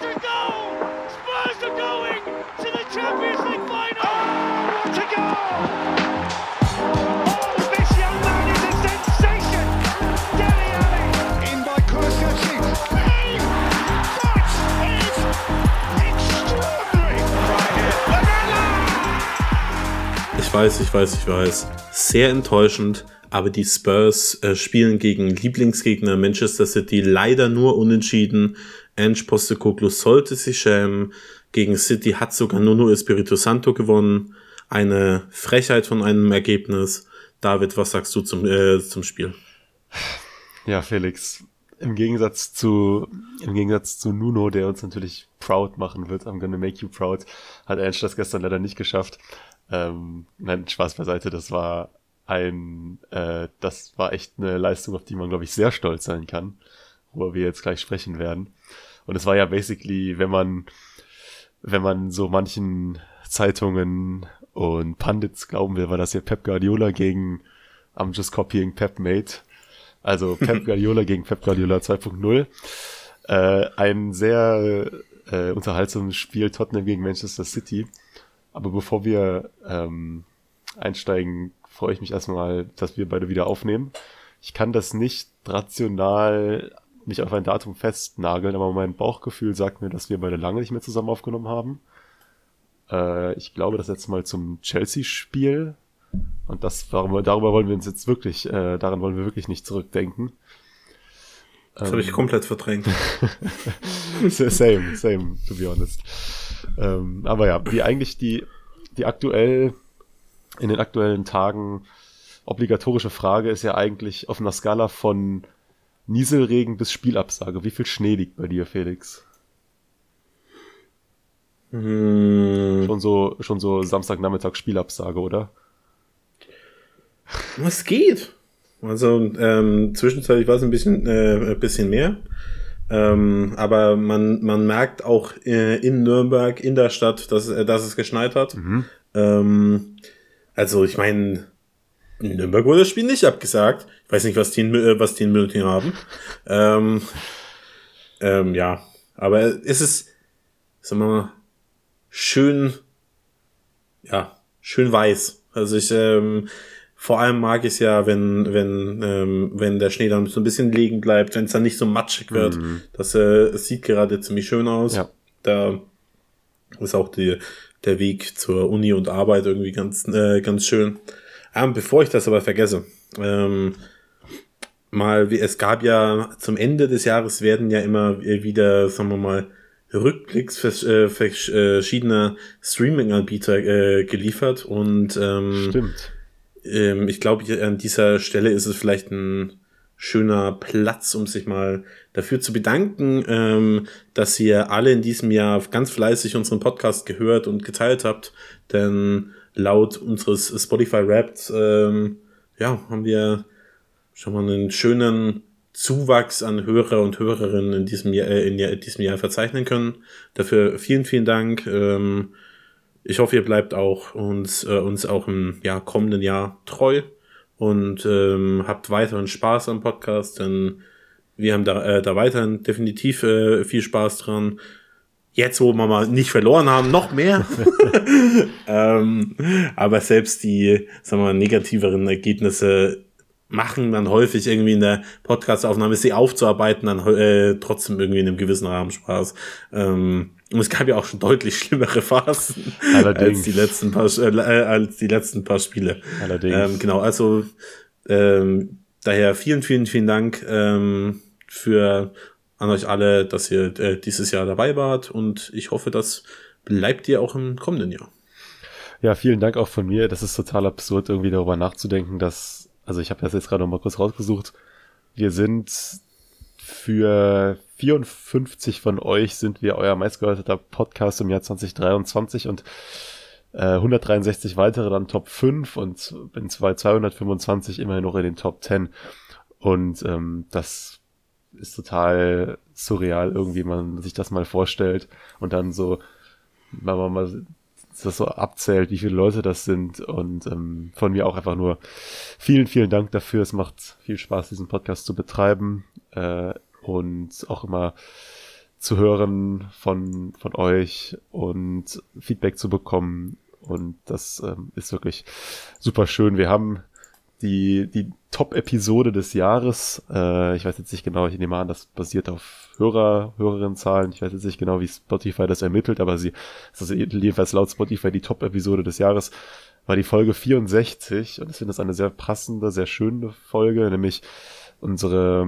to goal! Spurs are going to the Champions League final! Oh, what a goal! Oh, this young man is a sensation! Dele Alli! In by Kulusevski. Hey, that is extraordinary! Ich weiß, ich weiß, ich weiß. Sehr enttäuschend, aber die Spurs äh, spielen gegen Lieblingsgegner Manchester City leider nur unentschieden. Ange Postecoglou sollte sich schämen. Gegen City hat sogar Nuno Espirito Santo gewonnen. Eine Frechheit von einem Ergebnis. David, was sagst du zum, äh, zum Spiel? Ja, Felix, im Gegensatz zu, im Gegensatz zu Nuno, der uns natürlich proud machen wird, I'm gonna make you proud, hat Ange das gestern leider nicht geschafft. Ähm, nein, Spaß beiseite, das war ein, äh, das war echt eine Leistung, auf die man, glaube ich, sehr stolz sein kann, worüber wir jetzt gleich sprechen werden. Und es war ja basically, wenn man, wenn man so manchen Zeitungen und Pundits glauben will, war das ja Pep Guardiola gegen I'm just copying Pep Mate. Also Pep Guardiola gegen Pep Guardiola 2.0. Äh, ein sehr äh, unterhaltsames Spiel Tottenham gegen Manchester City. Aber bevor wir ähm, einsteigen, freue ich mich erstmal, dass wir beide wieder aufnehmen. Ich kann das nicht rational nicht auf ein Datum festnageln, aber mein Bauchgefühl sagt mir, dass wir beide lange nicht mehr zusammen aufgenommen haben. Äh, ich glaube, das letzte Mal zum Chelsea-Spiel. Und das, darüber, darüber wollen wir uns jetzt wirklich, äh, daran wollen wir wirklich nicht zurückdenken. Das habe ich komplett verdrängt. same, same, to be honest. Ähm, aber ja, wie eigentlich die, die aktuell, in den aktuellen Tagen obligatorische Frage ist ja eigentlich auf einer Skala von Nieselregen bis Spielabsage. Wie viel Schnee liegt bei dir, Felix? Hm, Schon so, schon so Samstagnachmittag Spielabsage, oder? was geht? Also ähm, zwischenzeitlich war es ein bisschen, äh, ein bisschen mehr. Ähm, aber man, man merkt auch äh, in Nürnberg, in der Stadt, dass, äh, dass es geschneit hat. Ähm, also ich meine, in Nürnberg wurde das Spiel nicht abgesagt. Ich weiß nicht, was die in, äh, was die in München haben. ähm, ähm, ja, aber es ist, sagen wir mal, schön, ja, schön weiß. Also ich, ähm, vor allem mag ich es ja, wenn, wenn, ähm, wenn der Schnee dann so ein bisschen liegen bleibt, wenn es dann nicht so matschig wird. Das äh, sieht gerade ziemlich schön aus. Ja. Da ist auch die, der Weg zur Uni und Arbeit irgendwie ganz, äh, ganz schön. Ähm, bevor ich das aber vergesse, ähm, mal, wie es gab ja zum Ende des Jahres werden ja immer wieder, sagen wir mal, Rückblicks vers- äh, verschiedener Streaming-Anbieter äh, geliefert und ähm, Stimmt. ähm, ich glaube, an dieser Stelle ist es vielleicht ein schöner Platz, um sich mal dafür zu bedanken, ähm, dass ihr alle in diesem Jahr ganz fleißig unseren Podcast gehört und geteilt habt. Denn laut unseres Spotify Wrapped, ähm, ja, haben wir schon mal einen schönen Zuwachs an Hörer und Hörerinnen in diesem Jahr, äh, in diesem Jahr verzeichnen können. Dafür vielen, vielen Dank. Ähm, ich hoffe, ihr bleibt auch uns, äh, uns auch im ja, kommenden Jahr treu und ähm, habt weiteren Spaß am Podcast, denn wir haben da, äh, da weiterhin definitiv äh, viel Spaß dran. Jetzt, wo wir mal nicht verloren haben, noch mehr. ähm, aber selbst die, sagen wir mal, negativeren Ergebnisse machen dann häufig irgendwie in der Podcast-Aufnahme, sie aufzuarbeiten, dann äh, trotzdem irgendwie in einem gewissen Rahmen Spaß. Ähm, und es gab ja auch schon deutlich schlimmere Phasen Allerdings. als die letzten paar, äh, als die letzten paar Spiele. Allerdings. Ähm, genau, also ähm, daher vielen, vielen, vielen Dank ähm, für an euch alle, dass ihr äh, dieses Jahr dabei wart und ich hoffe, das bleibt ihr auch im kommenden Jahr. Ja, vielen Dank auch von mir. Das ist total absurd, irgendwie darüber nachzudenken, dass, also ich habe das jetzt gerade noch mal kurz rausgesucht. Wir sind für 54 von euch sind wir euer meistgehörter Podcast im Jahr 2023 und äh, 163 weitere dann Top 5 und in zwei- 225 immerhin noch in den Top 10. Und ähm, das ist total surreal, irgendwie, man sich das mal vorstellt und dann so, wenn man mal das so abzählt, wie viele Leute das sind und ähm, von mir auch einfach nur vielen, vielen Dank dafür. Es macht viel Spaß, diesen Podcast zu betreiben äh, und auch immer zu hören von, von euch und Feedback zu bekommen. Und das ähm, ist wirklich super schön. Wir haben die, die Top-Episode des Jahres. Äh, ich weiß jetzt nicht genau, ich nehme an, das basiert auf Hörer, Hörerinnenzahlen. Ich weiß jetzt nicht genau, wie Spotify das ermittelt, aber sie, das ist jedenfalls laut Spotify die Top-Episode des Jahres, war die Folge 64. Und ich finde das eine sehr passende, sehr schöne Folge, nämlich unsere,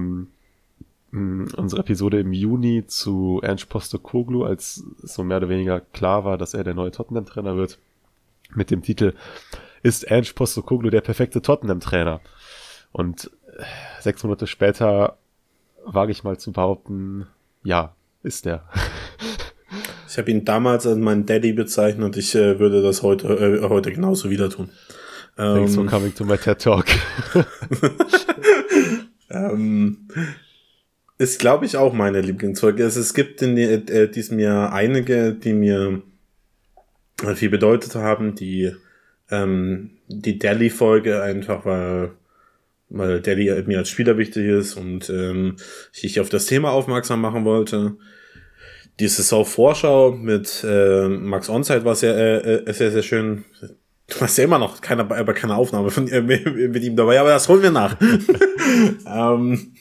mm, unsere Episode im Juni zu Ernst Postokoglu, als so mehr oder weniger klar war, dass er der neue Tottenham-Trainer wird, mit dem Titel ist Ernst Postokoglu der perfekte Tottenham-Trainer. Und äh, sechs Monate später wage ich mal zu behaupten, ja, ist der. Ich habe ihn damals als meinen Daddy bezeichnet und ich äh, würde das heute, äh, heute genauso wieder tun. Thanks for ähm, coming to my TED Talk. ähm, ist, glaube ich, auch meine Lieblingsfolge. Es, es gibt in äh, diesem Jahr einige, die mir viel bedeutet haben, die ähm, die Delhi-Folge einfach, weil, weil Delhi mir als Spieler wichtig ist und ähm, ich auf das Thema aufmerksam machen wollte. Die Saison-Vorschau mit äh, Max Onside war sehr, äh, äh, sehr, sehr schön. Du hast ja immer noch keine, aber keine Aufnahme von, äh, mit, mit ihm dabei, aber das holen wir nach. ähm,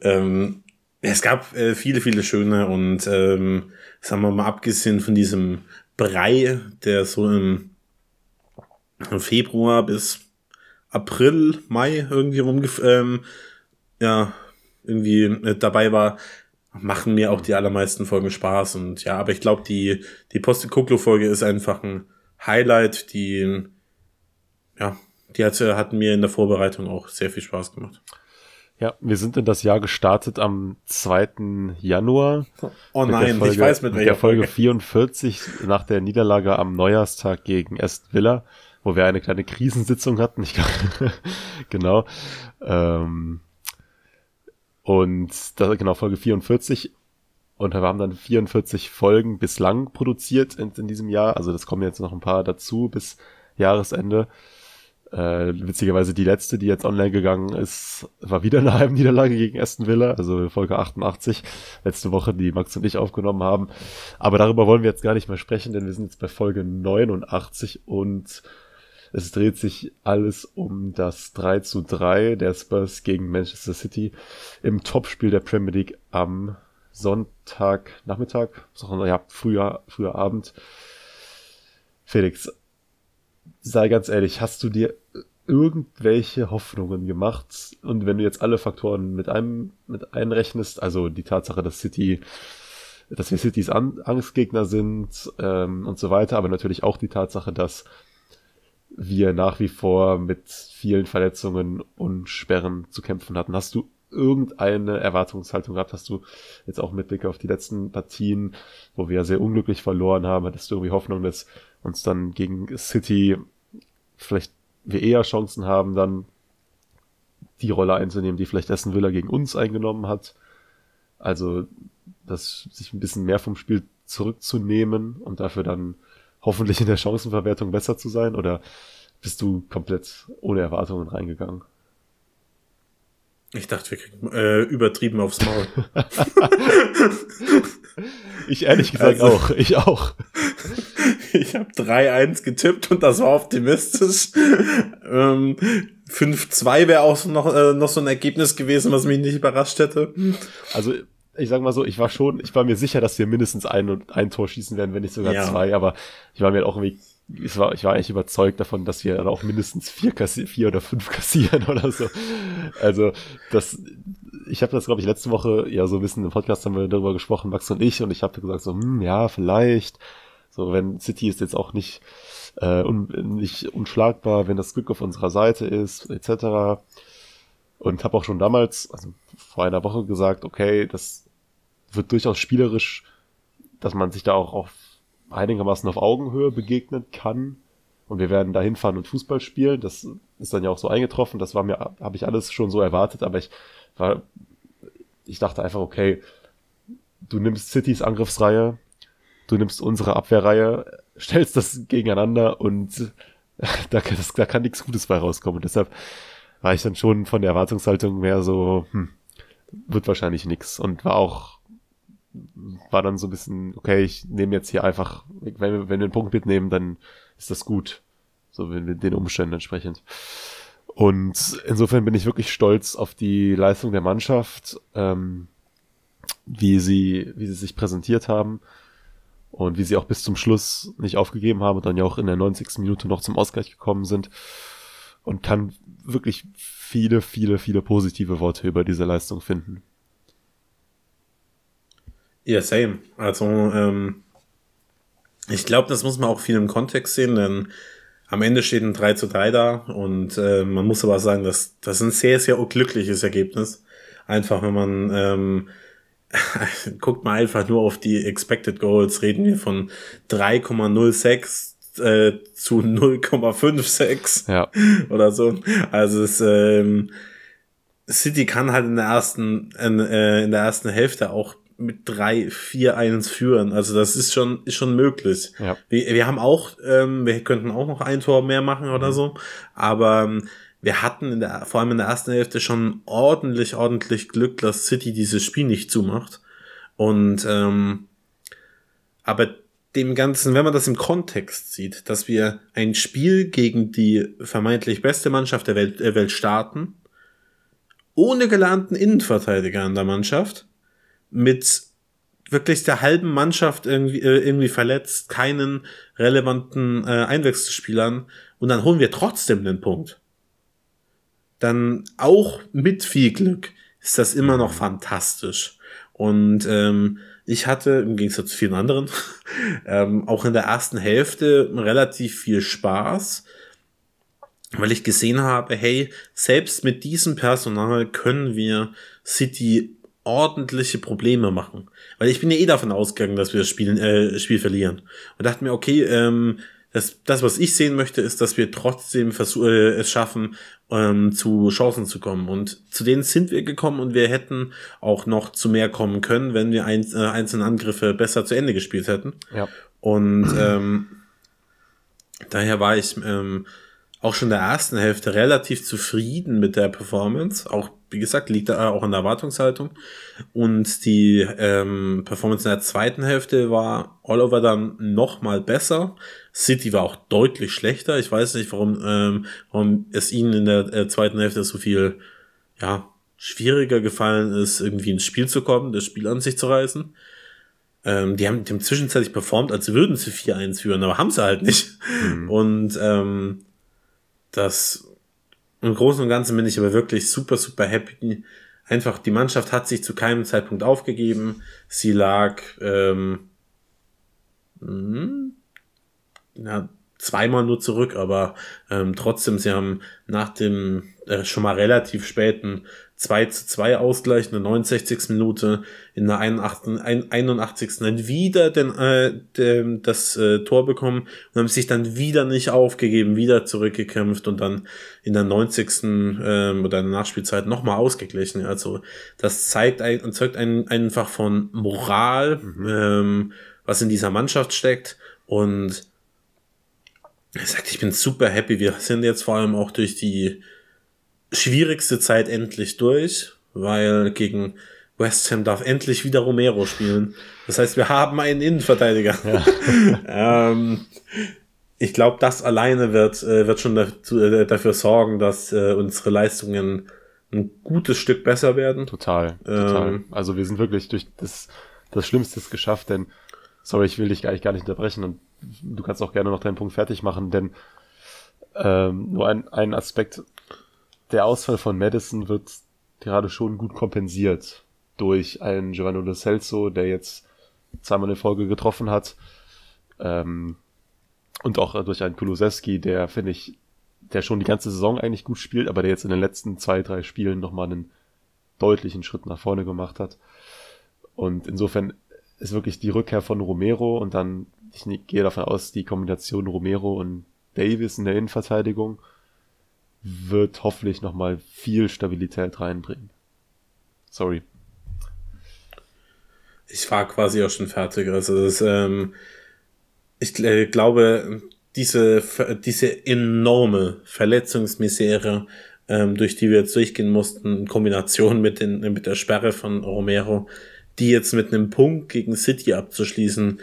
ähm, es gab äh, viele, viele schöne und ähm, sagen wir mal abgesehen von diesem Brei, der so im Februar bis April, Mai irgendwie rumgef ähm, ja, irgendwie äh, dabei war, machen mir auch die allermeisten Folgen Spaß. Und ja, aber ich glaube, die, die Poste-Koklo-Folge ist einfach ein Highlight, die, ja, die hat, hat mir in der Vorbereitung auch sehr viel Spaß gemacht. Ja, wir sind in das Jahr gestartet am 2. Januar. Oh nein, Folge, ich weiß mit welcher der Folge 44 nach der Niederlage am Neujahrstag gegen Est Villa wo wir eine kleine Krisensitzung hatten. Ich glaube, genau. Ähm, und da genau Folge 44 und wir haben dann 44 Folgen bislang produziert in, in, diesem Jahr. Also das kommen jetzt noch ein paar dazu bis Jahresende. Äh, witzigerweise die letzte, die jetzt online gegangen ist, war wieder eine Heimniederlage gegen Aston Villa, also Folge 88, letzte Woche, die Max und ich aufgenommen haben. Aber darüber wollen wir jetzt gar nicht mehr sprechen, denn wir sind jetzt bei Folge 89 und es dreht sich alles um das 3 zu 3 der Spurs gegen Manchester City im Topspiel der Premier League am Sonntagnachmittag, ja, früher, früher Abend. Felix, sei ganz ehrlich, hast du dir irgendwelche Hoffnungen gemacht? Und wenn du jetzt alle Faktoren mit einem, mit einrechnest, also die Tatsache, dass City, dass wir Citys Angstgegner sind ähm, und so weiter, aber natürlich auch die Tatsache, dass wir nach wie vor mit vielen Verletzungen und Sperren zu kämpfen hatten. Hast du irgendeine Erwartungshaltung gehabt? Hast du jetzt auch mit Blick auf die letzten Partien, wo wir sehr unglücklich verloren haben, hattest du irgendwie Hoffnung, dass uns dann gegen City vielleicht wir eher Chancen haben, dann die Rolle einzunehmen, die vielleicht Essen Villa gegen uns eingenommen hat? Also, das sich ein bisschen mehr vom Spiel zurückzunehmen und dafür dann hoffentlich in der Chancenverwertung besser zu sein? Oder bist du komplett ohne Erwartungen reingegangen? Ich dachte, wir kriegen äh, übertrieben aufs Maul. ich ehrlich gesagt also, auch. Ich auch. Ich habe 3-1 getippt und das war optimistisch. Ähm, 5-2 wäre auch noch, äh, noch so ein Ergebnis gewesen, was mich nicht überrascht hätte. Also ich sag mal so, ich war schon, ich war mir sicher, dass wir mindestens ein, ein Tor schießen werden, wenn nicht sogar ja. zwei, aber ich war mir auch irgendwie, ich war, ich war eigentlich überzeugt davon, dass wir dann auch mindestens vier, kassi vier oder fünf kassieren oder so. Also, das, ich habe das, glaube ich, letzte Woche, ja, so ein bisschen im Podcast haben wir darüber gesprochen, Max und ich, und ich habe gesagt so, hm, ja, vielleicht, so, wenn City ist jetzt auch nicht, äh, un, nicht unschlagbar, wenn das Glück auf unserer Seite ist, etc., und habe auch schon damals, also vor einer Woche gesagt, okay, das wird durchaus spielerisch, dass man sich da auch auf einigermaßen auf Augenhöhe begegnen kann. Und wir werden da hinfahren und Fußball spielen. Das ist dann ja auch so eingetroffen. Das war mir, habe ich alles schon so erwartet, aber ich war, ich dachte einfach, okay, du nimmst Citys Angriffsreihe, du nimmst unsere Abwehrreihe, stellst das gegeneinander und da, das, da kann nichts Gutes bei rauskommen. Und deshalb war ich dann schon von der Erwartungshaltung mehr so, hm, wird wahrscheinlich nix und war auch war dann so ein bisschen, okay, ich nehme jetzt hier einfach, wenn wir, wenn wir einen Punkt mitnehmen, dann ist das gut. So, wenn wir den Umständen entsprechend. Und insofern bin ich wirklich stolz auf die Leistung der Mannschaft, ähm, wie sie, wie sie sich präsentiert haben und wie sie auch bis zum Schluss nicht aufgegeben haben und dann ja auch in der 90. Minute noch zum Ausgleich gekommen sind und kann wirklich viele, viele, viele positive Worte über diese Leistung finden. Ja, same. Also, ähm, ich glaube, das muss man auch viel im Kontext sehen, denn am Ende steht ein 3 zu 3 da und äh, man muss aber sagen, dass das ist ein sehr, sehr glückliches Ergebnis. Einfach, wenn man ähm, guckt mal einfach nur auf die Expected Goals, reden wir von 3,06 äh, zu 0,56 ja. oder so. Also es ähm, City kann halt in der ersten in, äh, in der ersten Hälfte auch mit drei, vier eins führen. Also das ist schon, ist schon möglich. Ja. Wir, wir haben auch, ähm, wir könnten auch noch ein Tor mehr machen oder mhm. so, aber ähm, wir hatten in der, vor allem in der ersten Hälfte schon ordentlich, ordentlich Glück, dass City dieses Spiel nicht zumacht. Und ähm, aber dem Ganzen, wenn man das im Kontext sieht, dass wir ein Spiel gegen die vermeintlich beste Mannschaft der Welt, der Welt starten, ohne gelernten Innenverteidiger in der Mannschaft, mit wirklich der halben Mannschaft irgendwie, äh, irgendwie verletzt, keinen relevanten äh, Einwechselspielern und dann holen wir trotzdem den Punkt. Dann auch mit viel Glück ist das immer noch fantastisch. Und ähm, ich hatte im Gegensatz zu vielen anderen ähm, auch in der ersten Hälfte relativ viel Spaß, weil ich gesehen habe, hey, selbst mit diesem Personal können wir City ordentliche Probleme machen. Weil ich bin ja eh davon ausgegangen, dass wir das Spiel, äh, Spiel verlieren. Und dachte mir, okay, ähm, das, das, was ich sehen möchte, ist, dass wir trotzdem versuch, äh, es schaffen, ähm, zu Chancen zu kommen. Und zu denen sind wir gekommen und wir hätten auch noch zu mehr kommen können, wenn wir ein, äh, einzelne Angriffe besser zu Ende gespielt hätten. Ja. Und ähm, daher war ich ähm, auch schon in der ersten Hälfte relativ zufrieden mit der Performance. Auch, wie gesagt, liegt da auch an der Erwartungshaltung. Und die ähm, Performance in der zweiten Hälfte war all over dann noch mal besser. City war auch deutlich schlechter. Ich weiß nicht, warum, ähm, warum es ihnen in der äh, zweiten Hälfte so viel, ja, schwieriger gefallen ist, irgendwie ins Spiel zu kommen, das Spiel an sich zu reißen. Ähm, die haben, haben zwischenzeitlich performt, als würden sie 4-1 führen, aber haben sie halt nicht. Mhm. Und ähm, das im Großen und Ganzen bin ich aber wirklich super, super happy. Einfach, die Mannschaft hat sich zu keinem Zeitpunkt aufgegeben. Sie lag ähm, mh, ja, zweimal nur zurück, aber ähm, trotzdem, sie haben nach dem äh, schon mal relativ späten 2 zu 2 Ausgleich in der 69. Minute, in der 81. 81. dann wieder den, äh, den, das äh, Tor bekommen und haben sich dann wieder nicht aufgegeben, wieder zurückgekämpft und dann in der 90. Ähm, oder in der Nachspielzeit nochmal ausgeglichen. Also das zeigt ein, zeugt ein, einfach von Moral, mhm. ähm, was in dieser Mannschaft steckt und er sagt, ich bin super happy. Wir sind jetzt vor allem auch durch die schwierigste Zeit endlich durch, weil gegen West Ham darf endlich wieder Romero spielen. Das heißt, wir haben einen Innenverteidiger. Ja. ähm, ich glaube, das alleine wird, äh, wird schon dazu, äh, dafür sorgen, dass äh, unsere Leistungen ein gutes Stück besser werden. Total, total. Ähm, also wir sind wirklich durch das, das Schlimmste geschafft, denn, sorry, ich will dich gar nicht, gar nicht unterbrechen und du kannst auch gerne noch deinen Punkt fertig machen, denn ähm, nur ein, ein Aspekt der Ausfall von Madison wird gerade schon gut kompensiert durch einen Giovanni Lo Celso, der jetzt zweimal eine Folge getroffen hat. Ähm, und auch durch einen Kulusewski, der, finde ich, der schon die ganze Saison eigentlich gut spielt, aber der jetzt in den letzten zwei, drei Spielen nochmal einen deutlichen Schritt nach vorne gemacht hat. Und insofern ist wirklich die Rückkehr von Romero und dann, ich gehe davon aus, die Kombination Romero und Davis in der Innenverteidigung wird hoffentlich nochmal viel Stabilität reinbringen. Sorry. Ich war quasi auch schon fertig. Also das, ähm, ich äh, glaube, diese, diese enorme Verletzungsmisere, ähm, durch die wir jetzt durchgehen mussten, in Kombination mit, den, mit der Sperre von Romero, die jetzt mit einem Punkt gegen City abzuschließen,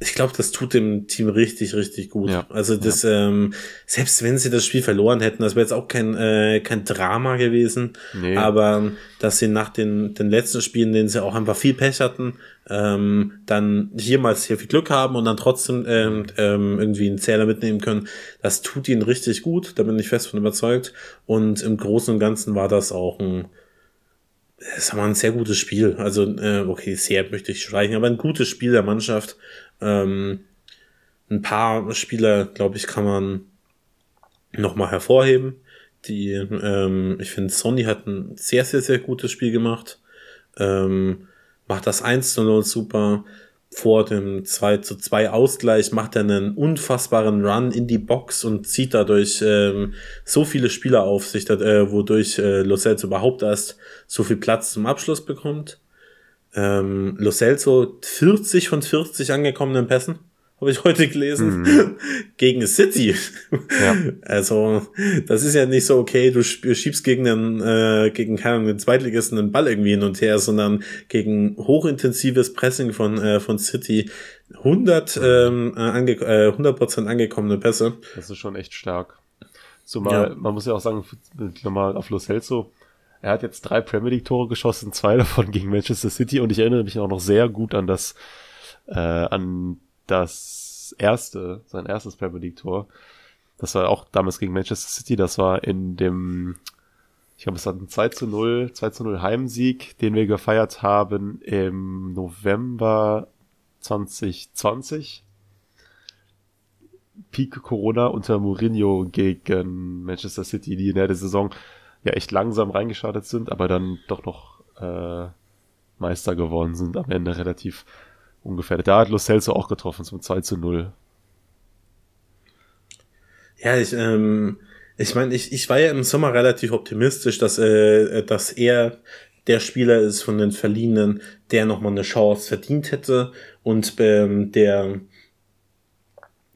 ich glaube, das tut dem Team richtig, richtig gut. Ja. Also das, ja. ähm, selbst wenn sie das Spiel verloren hätten, das wäre jetzt auch kein, äh, kein Drama gewesen. Nee. Aber dass sie nach den, den letzten Spielen, denen sie auch einfach viel Pech hatten, ähm, dann hier mal sehr viel Glück haben und dann trotzdem ähm, ähm, irgendwie einen Zähler mitnehmen können, das tut ihnen richtig gut. Da bin ich fest von überzeugt. Und im Großen und Ganzen war das auch ein es war ein sehr gutes Spiel. Also, äh, okay, sehr möchte ich streichen, aber ein gutes Spiel der Mannschaft. Ähm, ein paar Spieler, glaube ich, kann man nochmal hervorheben. Die, ähm, ich finde, Sony hat ein sehr, sehr, sehr gutes Spiel gemacht. Ähm, macht das 1 zu 0 super. Vor dem 2 zu 2 Ausgleich macht er einen unfassbaren Run in die Box und zieht dadurch ähm, so viele Spieler auf sich, äh, wodurch äh, Lo überhaupt erst so viel Platz zum Abschluss bekommt. Ähm, Lo Celso 40 von 40 angekommenen Pässen, habe ich heute gelesen, mhm. gegen City. Ja. Also, das ist ja nicht so, okay, du schiebst gegen den, äh, gegen keinen den Zweitligisten einen Ball irgendwie hin und her, sondern gegen hochintensives Pressing von, äh, von City 100, ähm, äh, ange äh, 100% angekommene Pässe. Das ist schon echt stark. Zumal, ja. man muss ja auch sagen, nochmal auf Lo Celso, er hat jetzt drei Premier League Tore geschossen, zwei davon gegen Manchester City und ich erinnere mich auch noch sehr gut an das, äh, an das erste, sein erstes Premier League Tor. Das war auch damals gegen Manchester City, das war in dem, ich glaube, es war ein 2 zu 0, 2 zu 0 Heimsieg, den wir gefeiert haben im November 2020. Peak Corona unter Mourinho gegen Manchester City, die in der Saison ja echt langsam reingestartet sind, aber dann doch noch äh, Meister geworden sind am Ende relativ ungefährdet. Da hat Lo Celso auch getroffen zum 2 zu 0. Ja, ich, ähm, ich meine, ich, ich war ja im Sommer relativ optimistisch, dass, äh, dass er der Spieler ist von den Verliehenen, der nochmal eine Chance verdient hätte und ähm, der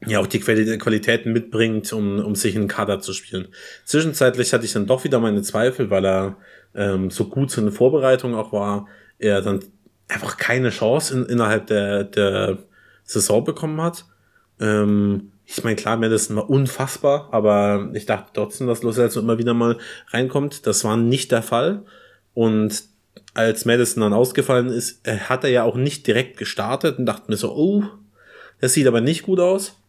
ja auch die Qualitäten mitbringt, um, um sich in den Kader zu spielen. Zwischenzeitlich hatte ich dann doch wieder meine Zweifel, weil er ähm, so gut zu den Vorbereitungen auch war, er dann einfach keine Chance in, innerhalb der, der Saison bekommen hat. Ähm, ich meine, klar, Madison war unfassbar, aber ich dachte trotzdem, dass Los Angeles immer wieder mal reinkommt. Das war nicht der Fall. Und als Madison dann ausgefallen ist, äh, hat er ja auch nicht direkt gestartet und dachte mir so, oh, das sieht aber nicht gut aus.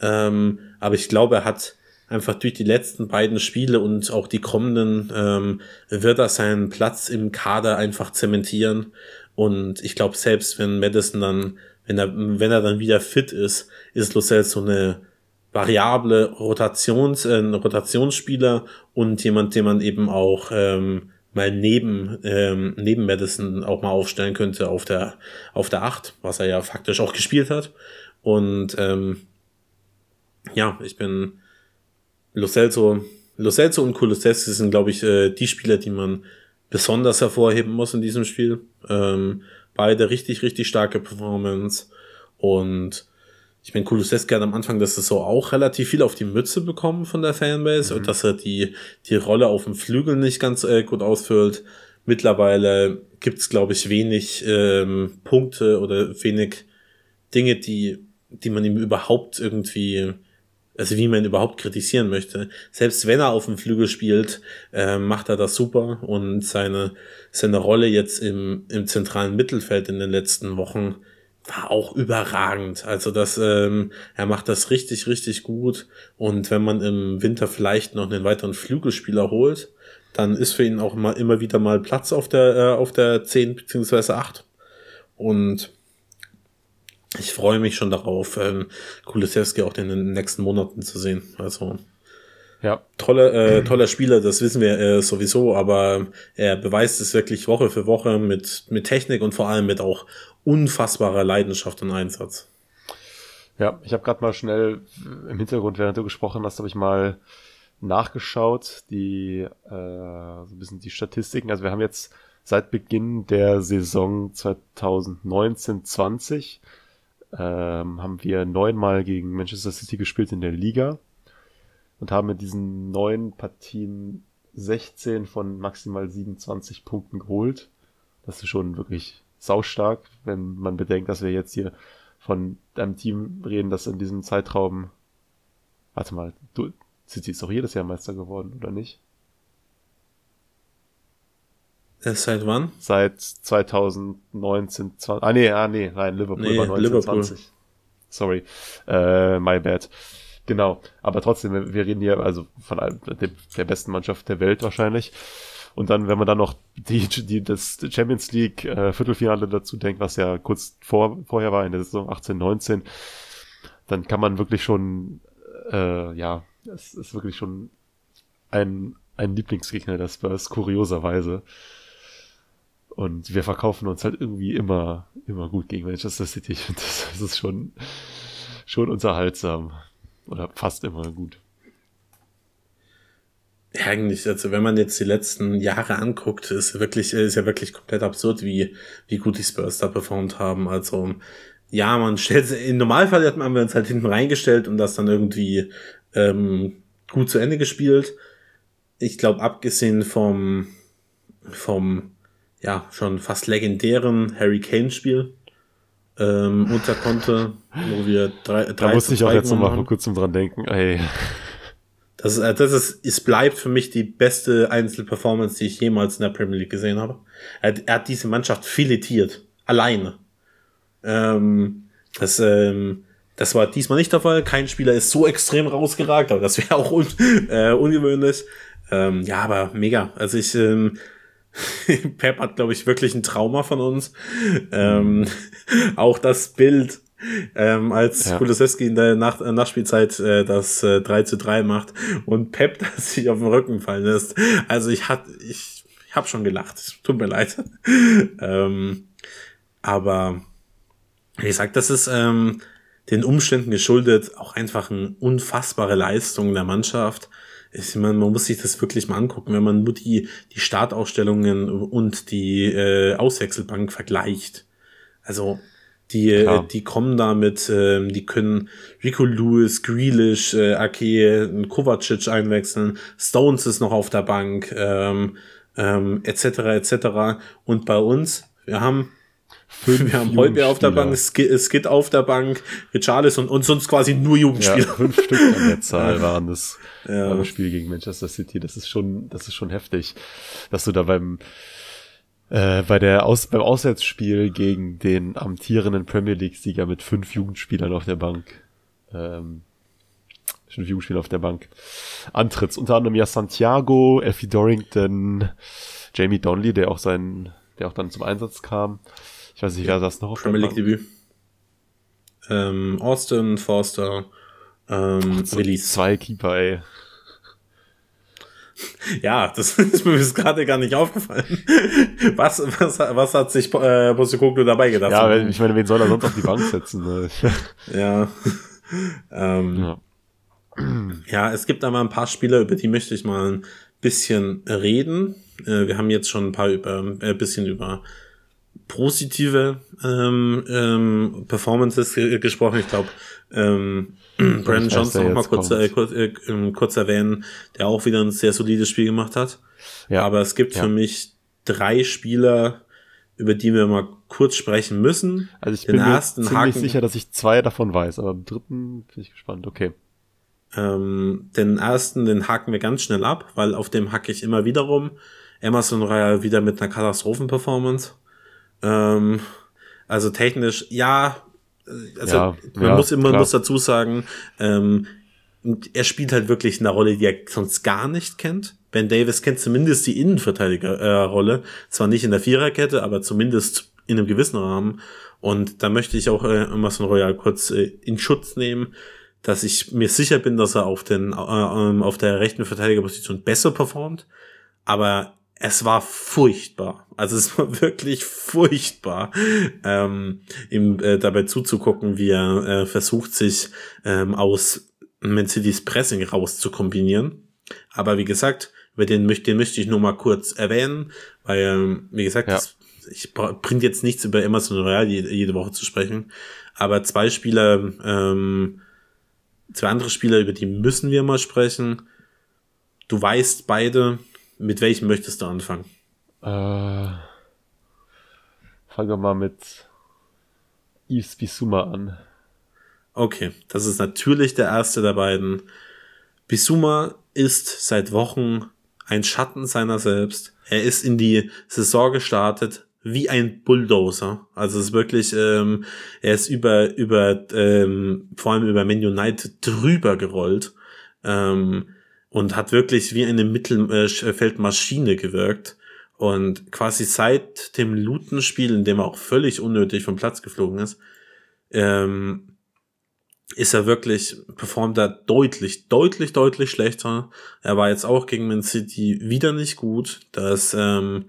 Ähm, aber ich glaube, er hat einfach durch die letzten beiden Spiele und auch die kommenden ähm, wird er seinen Platz im Kader einfach zementieren. Und ich glaube, selbst wenn Madison dann, wenn er, wenn er dann wieder fit ist, ist Lucelle so eine variable Rotations, äh, Rotationsspieler und jemand, den man eben auch ähm, mal neben ähm, neben Madison auch mal aufstellen könnte auf der auf der Acht, was er ja faktisch auch gespielt hat. Und ähm, ja, ich bin Lo Celso, Lo Celso und Kulusevski sind, glaube ich, äh, die Spieler, die man besonders hervorheben muss in diesem Spiel. Ähm, beide richtig, richtig starke Performance. Und ich meine, Kulusevski hat am Anfang der Saison auch relativ viel auf die Mütze bekommen von der Fanbase mhm. und dass er die, die Rolle auf dem Flügel nicht ganz äh, gut ausfüllt. Mittlerweile gibt's glaube ich, wenig ähm, Punkte oder wenig Dinge, die, die man ihm überhaupt irgendwie also wie man überhaupt kritisieren möchte. Selbst wenn er auf dem Flügel spielt, äh, macht er das super und seine, seine Rolle jetzt im, im zentralen Mittelfeld in den letzten Wochen war auch überragend. Also das, ähm, er macht das richtig, richtig gut. Und wenn man im Winter vielleicht noch einen weiteren Flügelspieler holt, dann ist für ihn auch mal immer wieder mal Platz auf der, äh, auf der 10 beziehungsweise 8. Und ich freue mich schon darauf, ähm, Kulisewski auch in den nächsten Monaten zu sehen. Also ja. toller, äh, toller Spieler, das wissen wir äh, sowieso, aber er beweist es wirklich Woche für Woche mit, mit Technik und vor allem mit auch unfassbarer Leidenschaft und Einsatz. Ja, ich habe gerade mal schnell im Hintergrund, während du gesprochen hast, habe ich mal nachgeschaut, die äh, so ein bisschen die Statistiken. Also wir haben jetzt seit Beginn der Saison 2019-20 ähm, haben wir neunmal gegen Manchester City gespielt in der Liga und haben in diesen neun Partien 16 von maximal 27 Punkten geholt. Das ist schon wirklich saustark, wenn man bedenkt, dass wir jetzt hier von einem Team reden, das in diesem Zeitraum, warte mal, du, City ist doch jedes Jahr Meister geworden, oder nicht? Seit wann? Seit 2019, 20, ah nee, ah nee, nein, Liverpool nee, war 1920. Liverpool. Sorry, äh, my bad. Genau, aber trotzdem, wir reden hier also von der besten Mannschaft der Welt wahrscheinlich. Und dann, wenn man dann noch die, die das Champions League äh, Viertelfinale dazu denkt, was ja kurz vor, vorher war in der Saison 18, 19, dann kann man wirklich schon, äh, ja, es ist wirklich schon ein, ein Lieblingsgegner der Spurs, kurioserweise. Und wir verkaufen uns halt irgendwie immer, immer gut gegen Manchester City. Ich finde, das, das ist schon, schon unterhaltsam. Oder fast immer gut. Ja, eigentlich, also wenn man jetzt die letzten Jahre anguckt, ist wirklich, ist ja wirklich komplett absurd, wie, wie gut die Spurs da performt haben. Also, ja, man stellt, im Normalfall haben wir uns halt hinten reingestellt und das dann irgendwie ähm, gut zu Ende gespielt. Ich glaube, abgesehen vom, vom, ja, schon fast legendären Harry Kane Spiel, ähm, unter Konte, wo wir drei, drei Da musste ich auch jetzt nochmal kurz dran denken, ey. Das ist, äh, das ist, es bleibt für mich die beste Einzelperformance, die ich jemals in der Premier League gesehen habe. Er, er hat diese Mannschaft filetiert. Alleine. Ähm, das, ähm, das war diesmal nicht der Fall. Kein Spieler ist so extrem rausgeragt, aber das wäre auch un, äh, ungewöhnlich. Ähm, ja, aber mega. Also ich, ähm, Pep hat, glaube ich, wirklich ein Trauma von uns. Ähm, auch das Bild ähm, als ja. Kulusewski in der Nach äh, Nachspielzeit äh, das äh, 3 zu 3 macht und Pep das sich auf den Rücken fallen lässt. Also ich hat, ich, ich habe schon gelacht. Tut mir leid. ähm, aber wie gesagt, das ist ähm, den Umständen geschuldet, auch einfach eine unfassbare Leistung der Mannschaft. Ich meine, man muss sich das wirklich mal angucken, wenn man nur die, die Startausstellungen und die äh, Auswechselbank vergleicht. Also die, äh, die kommen damit, äh, die können Rico Lewis, Grealish, äh, Ake, Kovacic einwechseln, Stones ist noch auf der Bank, ähm, ähm, etc. etc. Und bei uns, wir haben Fünf wir haben Heuber auf der Bank, Skid auf der Bank, Richarlis und, und sonst quasi nur Jugendspieler. Ja, fünf Stück an der Zahl waren das ja. beim Spiel gegen Manchester City. Das ist schon, das ist schon heftig, dass du da beim äh, bei der Aus beim Auswärtsspiel gegen den amtierenden Premier League-Sieger mit fünf Jugendspielern auf der Bank, ähm, fünf Jugendspieler auf der Bank, antrittst. Unter anderem ja Santiago, Effie Dorrington, Jamie Donnelly, der auch sein, der auch dann zum Einsatz kam. Ich weiß nicht, wer das noch Premier League Debüt. Ähm, Austin, Forster, ähm, Ach, Willis. Zwei Keeper, ey. Ja, das ist mir bis gerade gar nicht aufgefallen. Was, was, was hat sich äh, Postecoglou dabei gedacht? Ja, ich meine, wen soll er sonst auf die Bank setzen? Ne? ja. ähm, ja. Ja, es gibt aber ein paar Spieler, über die möchte ich mal ein bisschen reden. Äh, wir haben jetzt schon ein paar über, äh, bisschen über positive ähm, ähm, Performances gesprochen. Ich glaube, ähm, Brandon Johnson noch mal kurz, äh, kurz, äh, ähm, kurz erwähnen, der auch wieder ein sehr solides Spiel gemacht hat. Ja. Aber es gibt ja. für mich drei Spieler, über die wir mal kurz sprechen müssen. Also ich Den bin mir ziemlich Haken, sicher, dass ich zwei davon weiß, aber im dritten bin ich gespannt. Okay. Ähm, den ersten, den haken wir ganz schnell ab, weil auf dem hacke ich immer wieder rum. Emerson Royal wieder mit einer Katastrophenperformance. Ähm, also technisch, ja, also ja, man ja, muss immer klar. muss dazu sagen, ähm, er spielt halt wirklich eine Rolle, die er sonst gar nicht kennt. Ben Davis kennt zumindest die Innenverteidigerrolle, äh, zwar nicht in der Viererkette, aber zumindest in einem gewissen Rahmen. Und da möchte ich auch äh, Emerson Royal kurz äh, in Schutz nehmen, dass ich mir sicher bin, dass er auf den äh, ähm, auf der rechten Verteidigerposition besser performt. Aber es war furchtbar. Also es war wirklich furchtbar, ähm, ihm äh, dabei zuzugucken, wie er äh, versucht, sich ähm, aus City's Pressing raus zu kombinieren. Aber wie gesagt, über den, den möchte ich nur mal kurz erwähnen, weil, ähm, wie gesagt, ja. das, ich bringt jetzt nichts über Emerson Royal jede, jede Woche zu sprechen. Aber zwei Spieler, ähm, zwei andere Spieler, über die müssen wir mal sprechen. Du weißt beide, mit welchem möchtest du anfangen? Äh, fangen wir mal mit Yves Bissouma an. Okay, das ist natürlich der erste der beiden. Bissouma ist seit Wochen ein Schatten seiner selbst. Er ist in die Saison gestartet wie ein Bulldozer. Also es ist wirklich, ähm, er ist über, über, ähm, vor allem über Man United drüber gerollt ähm, und hat wirklich wie eine Mittelfeldmaschine gewirkt. Und quasi seit dem Luton-Spiel, in dem er auch völlig unnötig vom Platz geflogen ist, ähm, ist er wirklich, performt er deutlich, deutlich, deutlich schlechter. Er war jetzt auch gegen Man City wieder nicht gut. Das, ähm,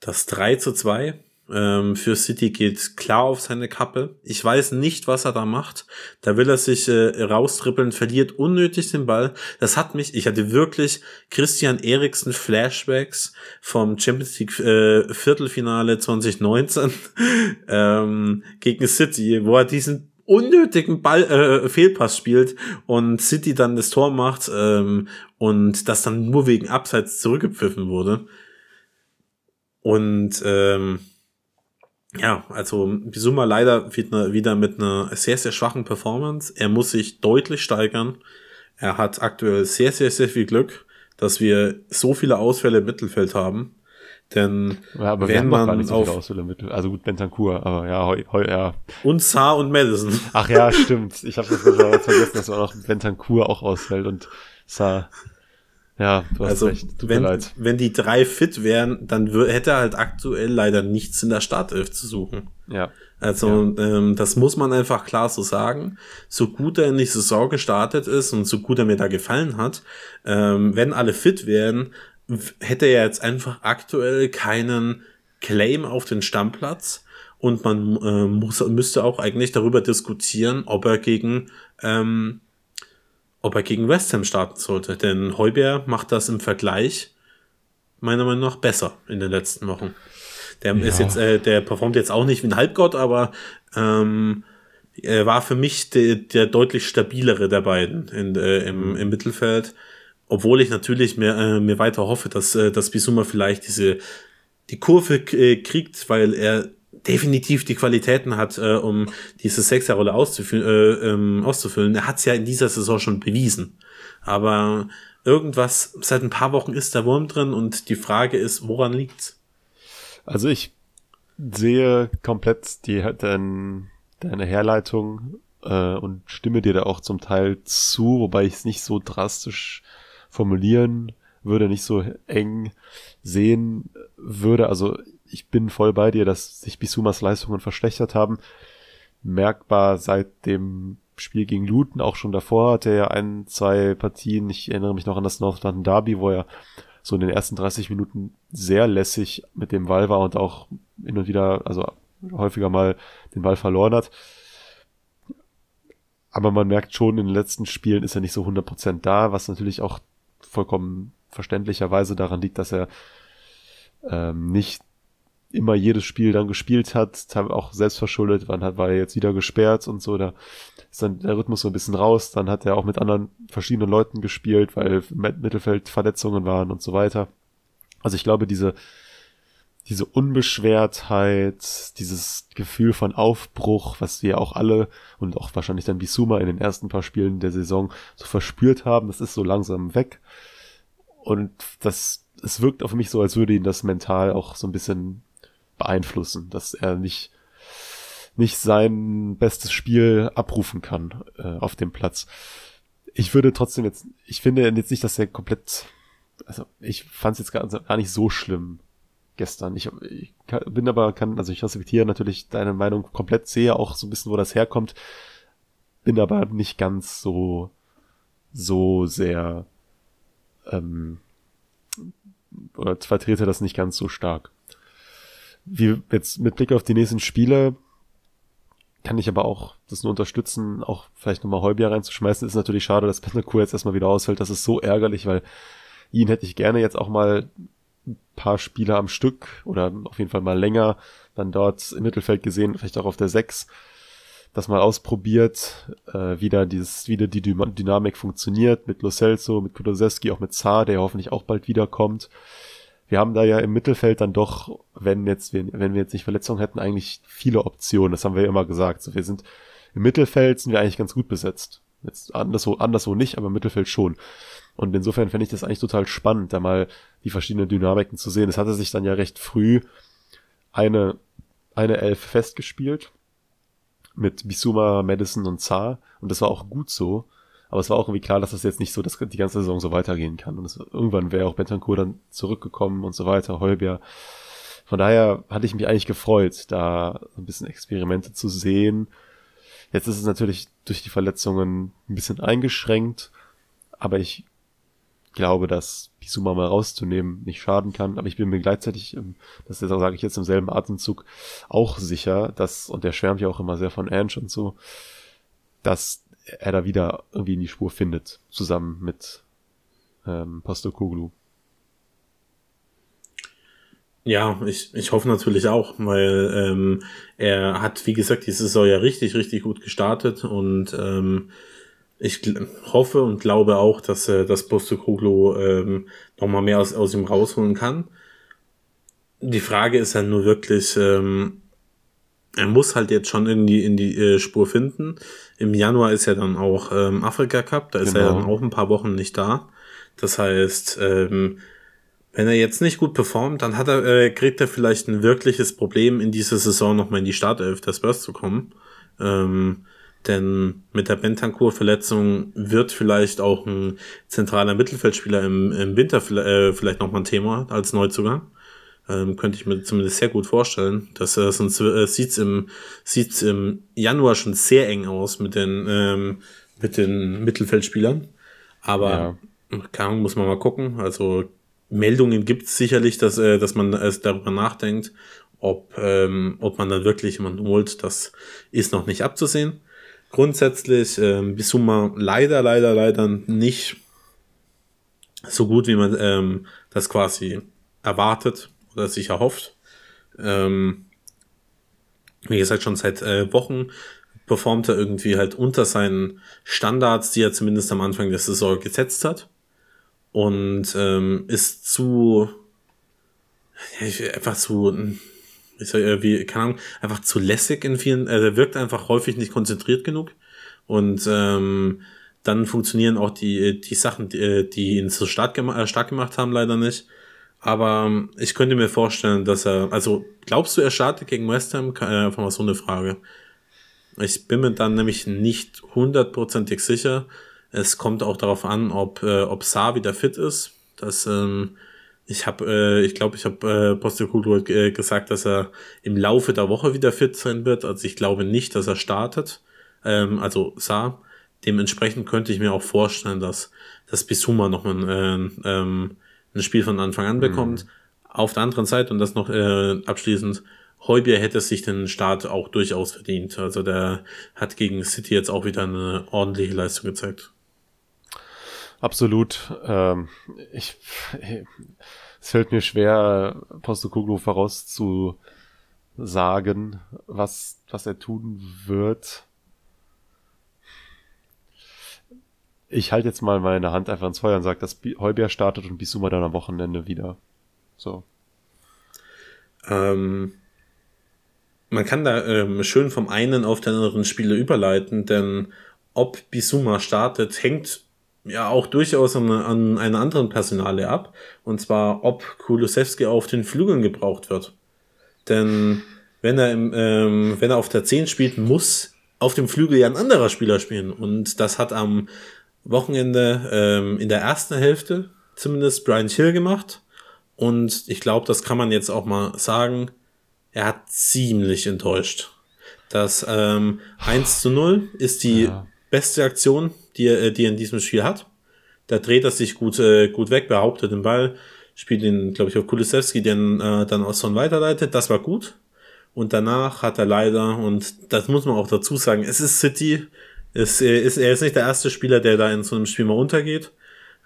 das 3 zu 2 ähm, für City geht klar auf seine Kappe. Ich weiß nicht, was er da macht. Da will er sich äh, raustrippeln, verliert unnötig den Ball. Das hat mich, ich hatte wirklich Christian Eriksen Flashbacks vom Champions League äh, Viertelfinale 2019 ähm, gegen City, wo er diesen unnötigen Ball äh, Fehlpass spielt und City dann das Tor macht ähm, und das dann nur wegen Abseits zurückgepfiffen wurde. Und ähm, ja, also Bisuma leider wieder mit einer sehr, sehr schwachen Performance. Er muss sich deutlich steigern. Er hat aktuell sehr, sehr, sehr viel Glück, dass wir so viele Ausfälle im Mittelfeld haben. Denn ja, aber wenn man so auf Ausfälle im Mittelfeld, also gut Bentancur, aber ja, heu, heu, ja. Und Saar und Madison. Ach ja, stimmt. Ich habe das vergessen, dass auch noch Bentancur auch ausfällt und Saar. Ja, du hast also, recht. Tut wenn, mir leid. wenn die drei fit wären, dann hätte er halt aktuell leider nichts in der Startelf zu suchen. Ja. Also ja. Ähm, das muss man einfach klar so sagen. So gut er in die Saison gestartet ist und so gut er mir da gefallen hat, ähm, wenn alle fit wären, hätte er jetzt einfach aktuell keinen Claim auf den Stammplatz und man äh, muss, müsste auch eigentlich darüber diskutieren, ob er gegen ähm, ob er gegen West Ham starten sollte. Denn Heuber macht das im Vergleich meiner Meinung nach besser in den letzten Wochen. Der ja. ist jetzt, äh, der performt jetzt auch nicht wie ein Halbgott, aber ähm, er war für mich de, der deutlich stabilere der beiden in, äh, im, im Mittelfeld. Obwohl ich natürlich mir, äh, mir weiter hoffe, dass, äh, dass Bisuma vielleicht diese die Kurve äh, kriegt, weil er definitiv die Qualitäten hat, äh, um diese Sechserrolle auszufüllen, äh, ähm, auszufüllen. Er hat es ja in dieser Saison schon bewiesen. Aber irgendwas, seit ein paar Wochen ist der Wurm drin und die Frage ist, woran liegt's? Also ich sehe komplett die, dein, deine Herleitung äh, und stimme dir da auch zum Teil zu, wobei ich es nicht so drastisch formulieren würde, nicht so eng sehen würde. Also ich bin voll bei dir, dass sich Bisumas Leistungen verschlechtert haben. Merkbar seit dem Spiel gegen Luton, auch schon davor hatte er ja ein, zwei Partien. Ich erinnere mich noch an das North London Derby, wo er so in den ersten 30 Minuten sehr lässig mit dem Ball war und auch hin und wieder, also häufiger mal den Ball verloren hat. Aber man merkt schon, in den letzten Spielen ist er nicht so 100% da, was natürlich auch vollkommen verständlicherweise daran liegt, dass er ähm, nicht immer jedes Spiel dann gespielt hat, auch selbst verschuldet, wann hat, war er jetzt wieder gesperrt und so, da ist dann der Rhythmus so ein bisschen raus, dann hat er auch mit anderen verschiedenen Leuten gespielt, weil Mittelfeldverletzungen waren und so weiter. Also ich glaube, diese, diese Unbeschwertheit, dieses Gefühl von Aufbruch, was wir auch alle und auch wahrscheinlich dann Bisuma in den ersten paar Spielen der Saison so verspürt haben, das ist so langsam weg. Und das, es wirkt auf mich so, als würde ihn das mental auch so ein bisschen beeinflussen, dass er nicht nicht sein bestes Spiel abrufen kann äh, auf dem Platz. Ich würde trotzdem jetzt, ich finde jetzt nicht, dass er komplett, also ich fand es jetzt gar, gar nicht so schlimm gestern. Ich, ich bin aber, kann, also ich respektiere natürlich deine Meinung komplett, sehe auch so ein bisschen, wo das herkommt, bin aber nicht ganz so, so sehr, ähm, oder vertrete das nicht ganz so stark wie jetzt mit Blick auf die nächsten Spiele kann ich aber auch das nur unterstützen, auch vielleicht nochmal Heubier reinzuschmeißen. Ist natürlich schade, dass Betancourt jetzt erstmal wieder ausfällt. Das ist so ärgerlich, weil ihn hätte ich gerne jetzt auch mal ein paar Spiele am Stück oder auf jeden Fall mal länger dann dort im Mittelfeld gesehen, vielleicht auch auf der 6, das mal ausprobiert, äh, wieder dieses, wieder die Dynamik funktioniert mit Lo Celso, mit Kudoseski, auch mit Zar, der hoffentlich auch bald wiederkommt wir haben da ja im Mittelfeld dann doch, wenn jetzt, wenn wir jetzt nicht Verletzungen hätten, eigentlich viele Optionen. Das haben wir ja immer gesagt. So, wir sind im Mittelfeld sind wir eigentlich ganz gut besetzt. Jetzt anderswo, anderswo nicht, aber im Mittelfeld schon. Und insofern fände ich das eigentlich total spannend, da mal die verschiedenen Dynamiken zu sehen. Es hatte sich dann ja recht früh eine, eine Elf festgespielt mit Bisuma, Madison und Zar. Und das war auch gut so. Aber es war auch irgendwie klar, dass das jetzt nicht so, dass die ganze Saison so weitergehen kann. Und es, irgendwann wäre auch Bentancur dann zurückgekommen und so weiter, Holbier. Von daher hatte ich mich eigentlich gefreut, da ein bisschen Experimente zu sehen. Jetzt ist es natürlich durch die Verletzungen ein bisschen eingeschränkt, aber ich glaube, dass Bisuma mal rauszunehmen nicht schaden kann. Aber ich bin mir gleichzeitig, das sage ich jetzt im selben Atemzug, auch sicher, dass, und der schwärmt ja auch immer sehr von Ange und so, dass er da wieder irgendwie in die Spur findet, zusammen mit ähm, Postokoglu. Ja, ich, ich hoffe natürlich auch, weil ähm, er hat, wie gesagt, die Saison ja richtig, richtig gut gestartet und ähm, ich hoffe und glaube auch, dass äh, das Postokoglu ähm, nochmal mehr aus, aus ihm rausholen kann. Die Frage ist halt nur wirklich, ähm, er muss halt jetzt schon irgendwie in die äh, Spur finden. Im Januar ist ja dann auch ähm, Afrika Cup, da ist genau. er dann auch ein paar Wochen nicht da. Das heißt, ähm, wenn er jetzt nicht gut performt, dann hat er, äh, kriegt er vielleicht ein wirkliches Problem, in dieser Saison nochmal in die Startelf der Spurs zu kommen. Ähm, denn mit der Bentancur-Verletzung wird vielleicht auch ein zentraler Mittelfeldspieler im, im Winter äh, vielleicht nochmal ein Thema als Neuzugang. Ähm, könnte ich mir zumindest sehr gut vorstellen. dass äh, sonst äh, sieht's im sieht's im Januar schon sehr eng aus mit den ähm, mit den Mittelfeldspielern. Aber ja. keine Ahnung, muss man mal gucken. Also Meldungen gibt es sicherlich, dass äh, dass man äh, darüber nachdenkt, ob ähm, ob man dann wirklich jemanden holt. Das ist noch nicht abzusehen. Grundsätzlich ähm, Bisuma leider leider leider nicht so gut, wie man ähm, das quasi erwartet oder sich erhofft. Ähm, wie gesagt, schon seit äh, Wochen performt er irgendwie halt unter seinen Standards, die er zumindest am Anfang der Saison gesetzt hat. Und ähm, ist zu einfach zu ich sag, wie, keine Ahnung, einfach zu lässig in vielen, äh, er wirkt einfach häufig nicht konzentriert genug. Und ähm, dann funktionieren auch die, die Sachen, die, die ihn so stark, gem äh, stark gemacht haben, leider nicht. Aber ich könnte mir vorstellen, dass er, also glaubst du, er startet gegen West Ham? Äh, einfach mal so eine Frage. Ich bin mir dann nämlich nicht hundertprozentig sicher. Es kommt auch darauf an, ob, äh, ob Saar wieder fit ist. Das, ähm, ich habe, äh, ich glaube, ich habe äh, Postecoglou äh, gesagt, dass er im Laufe der Woche wieder fit sein wird. Also ich glaube nicht, dass er startet. Ähm, also Saar. Dementsprechend könnte ich mir auch vorstellen, dass, dass Bisuma noch ein, äh, ähm, ein Spiel von Anfang an bekommt. Mhm. Auf der anderen Seite, und das noch äh, abschließend, Heubier hätte sich den Start auch durchaus verdient. Also der hat gegen City jetzt auch wieder eine ordentliche Leistung gezeigt. Absolut. Ähm, ich, es fällt mir schwer, Postokoglu vorauszusagen, was, was er tun wird. Ich halte jetzt mal meine Hand einfach ins Feuer und sage, dass Heuber startet und Bisuma dann am Wochenende wieder. So. Ähm, man kann da ähm, schön vom einen auf den anderen Spieler überleiten, denn ob Bisuma startet, hängt ja auch durchaus an, an einer anderen Personale ab. Und zwar, ob Kulusewski auf den Flügeln gebraucht wird. Denn wenn er, im, ähm, wenn er auf der 10 spielt, muss auf dem Flügel ja ein anderer Spieler spielen. Und das hat am Wochenende ähm, in der ersten Hälfte zumindest Brian Hill gemacht. Und ich glaube, das kann man jetzt auch mal sagen. Er hat ziemlich enttäuscht. Das ähm, 1 zu 0 ist die ja. beste Aktion, die er, äh, die er in diesem Spiel hat. Da dreht er sich gut, äh, gut weg, behauptet den Ball, spielt ihn, glaube ich, auf Kulisewski, den äh, dann aus Son weiterleitet. Das war gut. Und danach hat er leider, und das muss man auch dazu sagen, es ist City, ist, ist, er ist nicht der erste Spieler, der da in so einem Spiel mal untergeht.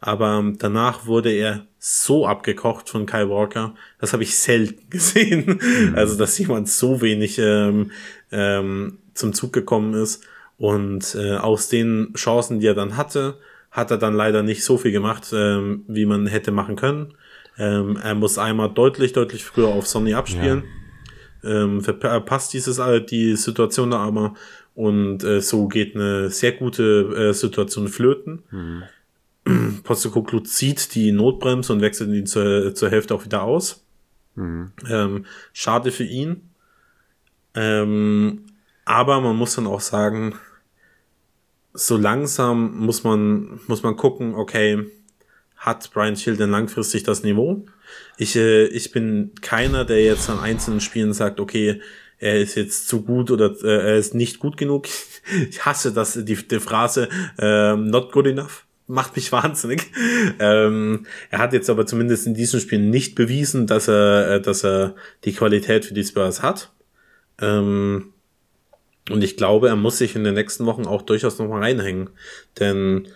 Aber danach wurde er so abgekocht von Kyle Walker. Das habe ich selten gesehen. Mhm. Also, dass jemand so wenig ähm, ähm, zum Zug gekommen ist. Und äh, aus den Chancen, die er dann hatte, hat er dann leider nicht so viel gemacht, ähm, wie man hätte machen können. Ähm, er muss einmal deutlich, deutlich früher auf Sonny abspielen. Ja. Ähm, verpasst dieses, äh, die Situation da aber und äh, so geht eine sehr gute äh, Situation flöten. Mhm. Postecoglou zieht die Notbremse und wechselt ihn zur, zur Hälfte auch wieder aus. Mhm. Ähm, schade für ihn. Ähm, aber man muss dann auch sagen, so langsam muss man, muss man gucken, okay, hat Brian Hill denn langfristig das Niveau? Ich, äh, ich bin keiner, der jetzt an einzelnen Spielen sagt, okay, er ist jetzt zu gut oder äh, er ist nicht gut genug. Ich hasse das, die, die Phrase äh, not good enough. Macht mich wahnsinnig. Ähm, er hat jetzt aber zumindest in diesem Spiel nicht bewiesen, dass er, äh, dass er die Qualität für die Spurs hat. Ähm, und ich glaube, er muss sich in den nächsten Wochen auch durchaus nochmal reinhängen. Denn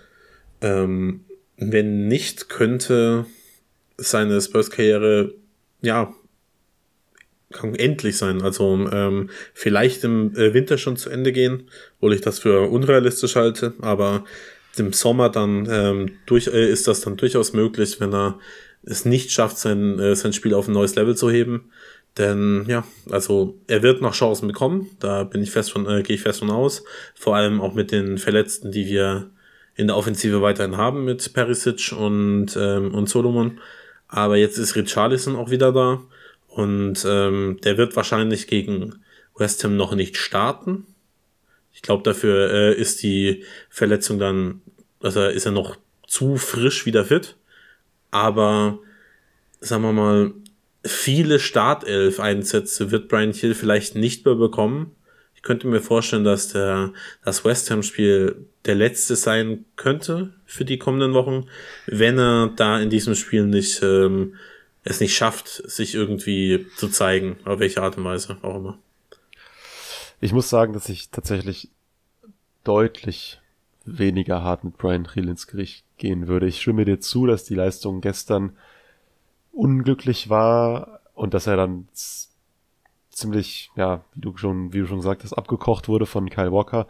ähm, wenn nicht, könnte seine Spurs-Karriere ja kann endlich sein. Also ähm, vielleicht im äh, Winter schon zu Ende gehen, obwohl ich das für unrealistisch halte, aber im Sommer dann ähm, durch, äh, ist das dann durchaus möglich, wenn er es nicht schafft, sein, äh, sein Spiel auf ein neues Level zu heben. Denn ja, also er wird noch Chancen bekommen, da bin ich fest von, äh, gehe ich fest von aus. Vor allem auch mit den Verletzten, die wir in der Offensive weiterhin haben mit Perisic und, ähm, und Solomon. Aber jetzt ist Richarlison auch wieder da. Und ähm, der wird wahrscheinlich gegen West Ham noch nicht starten. Ich glaube, dafür äh, ist die Verletzung dann, also ist er noch zu frisch wieder fit. Aber sagen wir mal, viele Startelf-Einsätze wird Brian Hill vielleicht nicht mehr bekommen. Ich könnte mir vorstellen, dass der, das West Ham-Spiel der letzte sein könnte für die kommenden Wochen, wenn er da in diesem Spiel nicht ähm, es nicht schafft, sich irgendwie zu zeigen, auf welche Art und Weise auch immer. Ich muss sagen, dass ich tatsächlich deutlich weniger hart mit Brian Hill ins Gericht gehen würde. Ich stimme dir zu, dass die Leistung gestern unglücklich war und dass er dann ziemlich, ja, wie du schon, wie du schon gesagt hast, abgekocht wurde von Kyle Walker.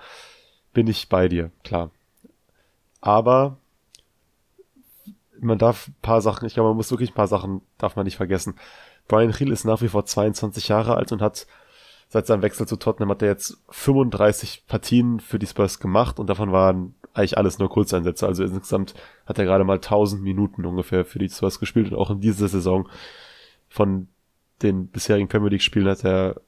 Bin ich bei dir, klar. Aber man darf ein paar Sachen, ich glaube, man muss wirklich ein paar Sachen, darf man nicht vergessen. Brian Hill ist nach wie vor 22 Jahre alt und hat seit seinem Wechsel zu Tottenham hat er jetzt 35 Partien für die Spurs gemacht und davon waren eigentlich alles nur Kurzeinsätze. Also insgesamt hat er gerade mal 1000 Minuten ungefähr für die Spurs gespielt und auch in dieser Saison von den bisherigen Premier League Spielen hat er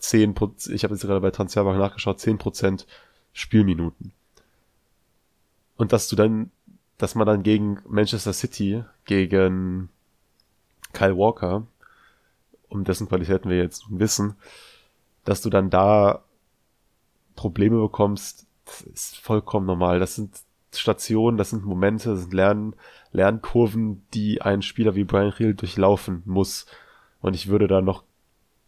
10% ich habe jetzt gerade bei Transfermarkt nachgeschaut, 10% Spielminuten. Und dass du dann dass man dann gegen Manchester City, gegen Kyle Walker, um dessen Qualitäten wir jetzt wissen, dass du dann da Probleme bekommst, das ist vollkommen normal. Das sind Stationen, das sind Momente, das sind Lern Lernkurven, die ein Spieler wie Brian Hill durchlaufen muss. Und ich würde da noch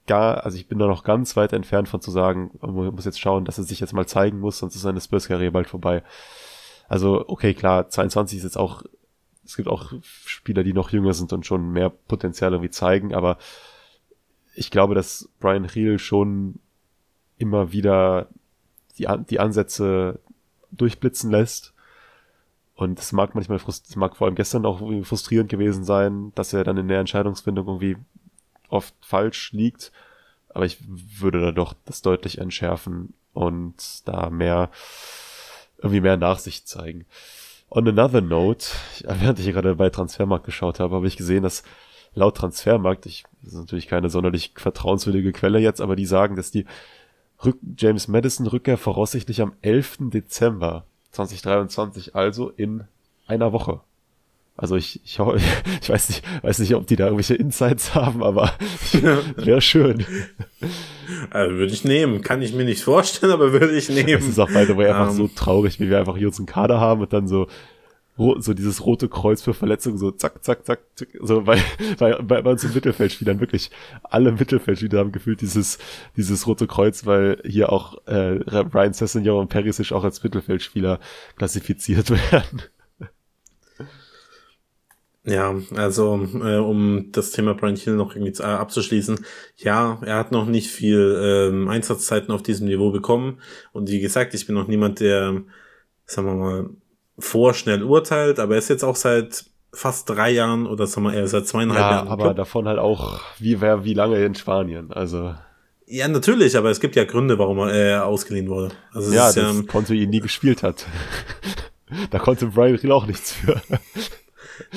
gar, also ich bin da noch ganz weit entfernt von zu sagen, man muss jetzt schauen, dass er sich jetzt mal zeigen muss, sonst ist seine Spurs-Karriere bald vorbei. Also, okay, klar, 22 ist jetzt auch, es gibt auch Spieler, die noch jünger sind und schon mehr Potenzial irgendwie zeigen, aber ich glaube, dass Brian Hill schon immer wieder die, die Ansätze durchblitzen lässt. Und es mag manchmal es mag vor allem gestern auch frustrierend gewesen sein, dass er dann in der Entscheidungsfindung irgendwie oft falsch liegt. Aber ich würde da doch das deutlich entschärfen und da mehr irgendwie mehr Nachsicht zeigen. On another note, während ich gerade bei Transfermarkt geschaut habe, habe ich gesehen, dass laut Transfermarkt, ich, das ist natürlich keine sonderlich vertrauenswürdige Quelle jetzt, aber die sagen, dass die Rück James Madison Rückkehr voraussichtlich am 11. Dezember 2023, also in einer Woche. Also ich, ich, ich weiß nicht, weiß nicht, ob die da irgendwelche Insights haben, aber wäre schön. Also würde ich nehmen. Kann ich mir nicht vorstellen, aber würde ich nehmen. Es ist auch by the way einfach um, so traurig, wie wir einfach hier unseren Kader haben und dann so so dieses rote Kreuz für Verletzungen, so zack, zack, zack, zack so weil, weil bei, bei uns im Mittelfeldspielern wirklich alle Mittelfeldspieler haben gefühlt dieses dieses rote Kreuz, weil hier auch äh, Ryan Sessegnon und Perisic auch als Mittelfeldspieler klassifiziert werden. Ja, also äh, um das Thema Brian Hill noch irgendwie äh, abzuschließen, ja, er hat noch nicht viel ähm, Einsatzzeiten auf diesem Niveau bekommen und wie gesagt, ich bin noch niemand, der, sagen wir mal, vorschnell urteilt, aber er ist jetzt auch seit fast drei Jahren oder sagen wir eher seit zweieinhalb ja, Jahren. aber davon halt auch, wie, wer, wie lange in Spanien, also. Ja, natürlich, aber es gibt ja Gründe, warum er äh, ausgeliehen wurde. Also es Ja, ist dass ja, Konto ihn nie gespielt hat. da konnte Brian Hill auch nichts für.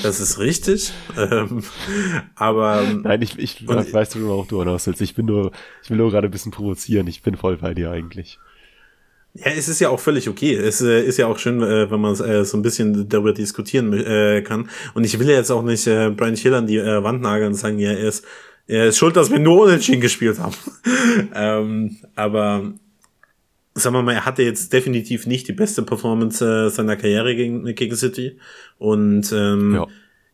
Das ist richtig. ähm, aber Nein, ich, ich Und- weißt du, worauf du hinaus willst. Ich bin nur, ich will nur gerade ein bisschen provozieren. Ich bin voll bei dir eigentlich. Ja, es ist ja auch völlig okay. Es äh, ist ja auch schön, äh, wenn man äh, so ein bisschen darüber diskutieren äh, kann. Und ich will ja jetzt auch nicht äh, Brian Hill an die äh, Wand nageln und sagen, ja, er ist, er ist schuld, dass wir nur unentschieden gespielt haben. ähm, aber sagen wir mal, er hatte jetzt definitiv nicht die beste Performance äh, seiner Karriere gegen, gegen City. Und ähm, Ja.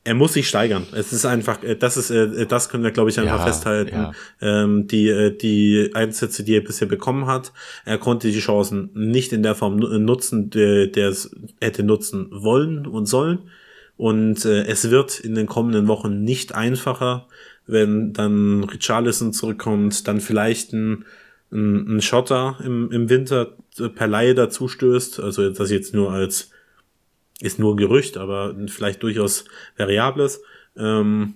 er muss sich steigern. Es ist einfach, äh, das ist, äh, das können wir, glaube ich, einfach Ja, festhalten. ja. Ähm, die, äh, die Einsätze, die er bisher bekommen hat, er konnte die Chancen nicht in der Form nu- nutzen, der der es hätte nutzen wollen und sollen. Und äh, es wird in den kommenden Wochen nicht einfacher, wenn dann Richarlison zurückkommt, dann vielleicht ein, ein, ein Schotter im, im Winter äh, per Laie dazu stößt. Also das jetzt nur als ist nur ein Gerücht, aber vielleicht durchaus variables. Ähm,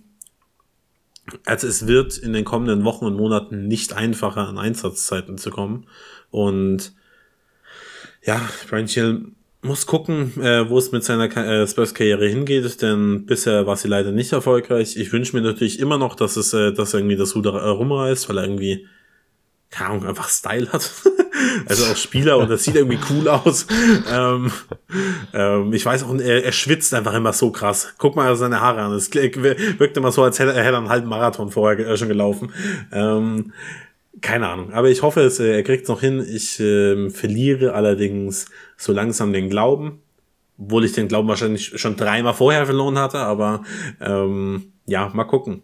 also es wird in den kommenden Wochen und Monaten nicht einfacher, an Einsatzzeiten zu kommen. Und ja, Brian Hill muss gucken, äh, wo es mit seiner äh, Spurs-Karriere hingeht, denn bisher war sie leider nicht erfolgreich. Ich wünsche mir natürlich immer noch, dass es, äh, dass irgendwie das Ruder äh, rumreißt, weil er irgendwie, keine Ahnung, einfach Style hat. also auch Spieler und das sieht irgendwie cool aus. ähm, ähm, ich weiß auch, er, er schwitzt einfach immer so krass. Guck mal seine Haare an. Es wirkt immer so, als hätte er einen halben Marathon vorher äh, schon gelaufen. Ähm, keine Ahnung. Aber ich hoffe, es, äh, er kriegt es noch hin. Ich ähm, verliere allerdings so langsam den Glauben. Obwohl ich den Glauben wahrscheinlich schon dreimal vorher verloren hatte. Aber ähm, ja, mal gucken.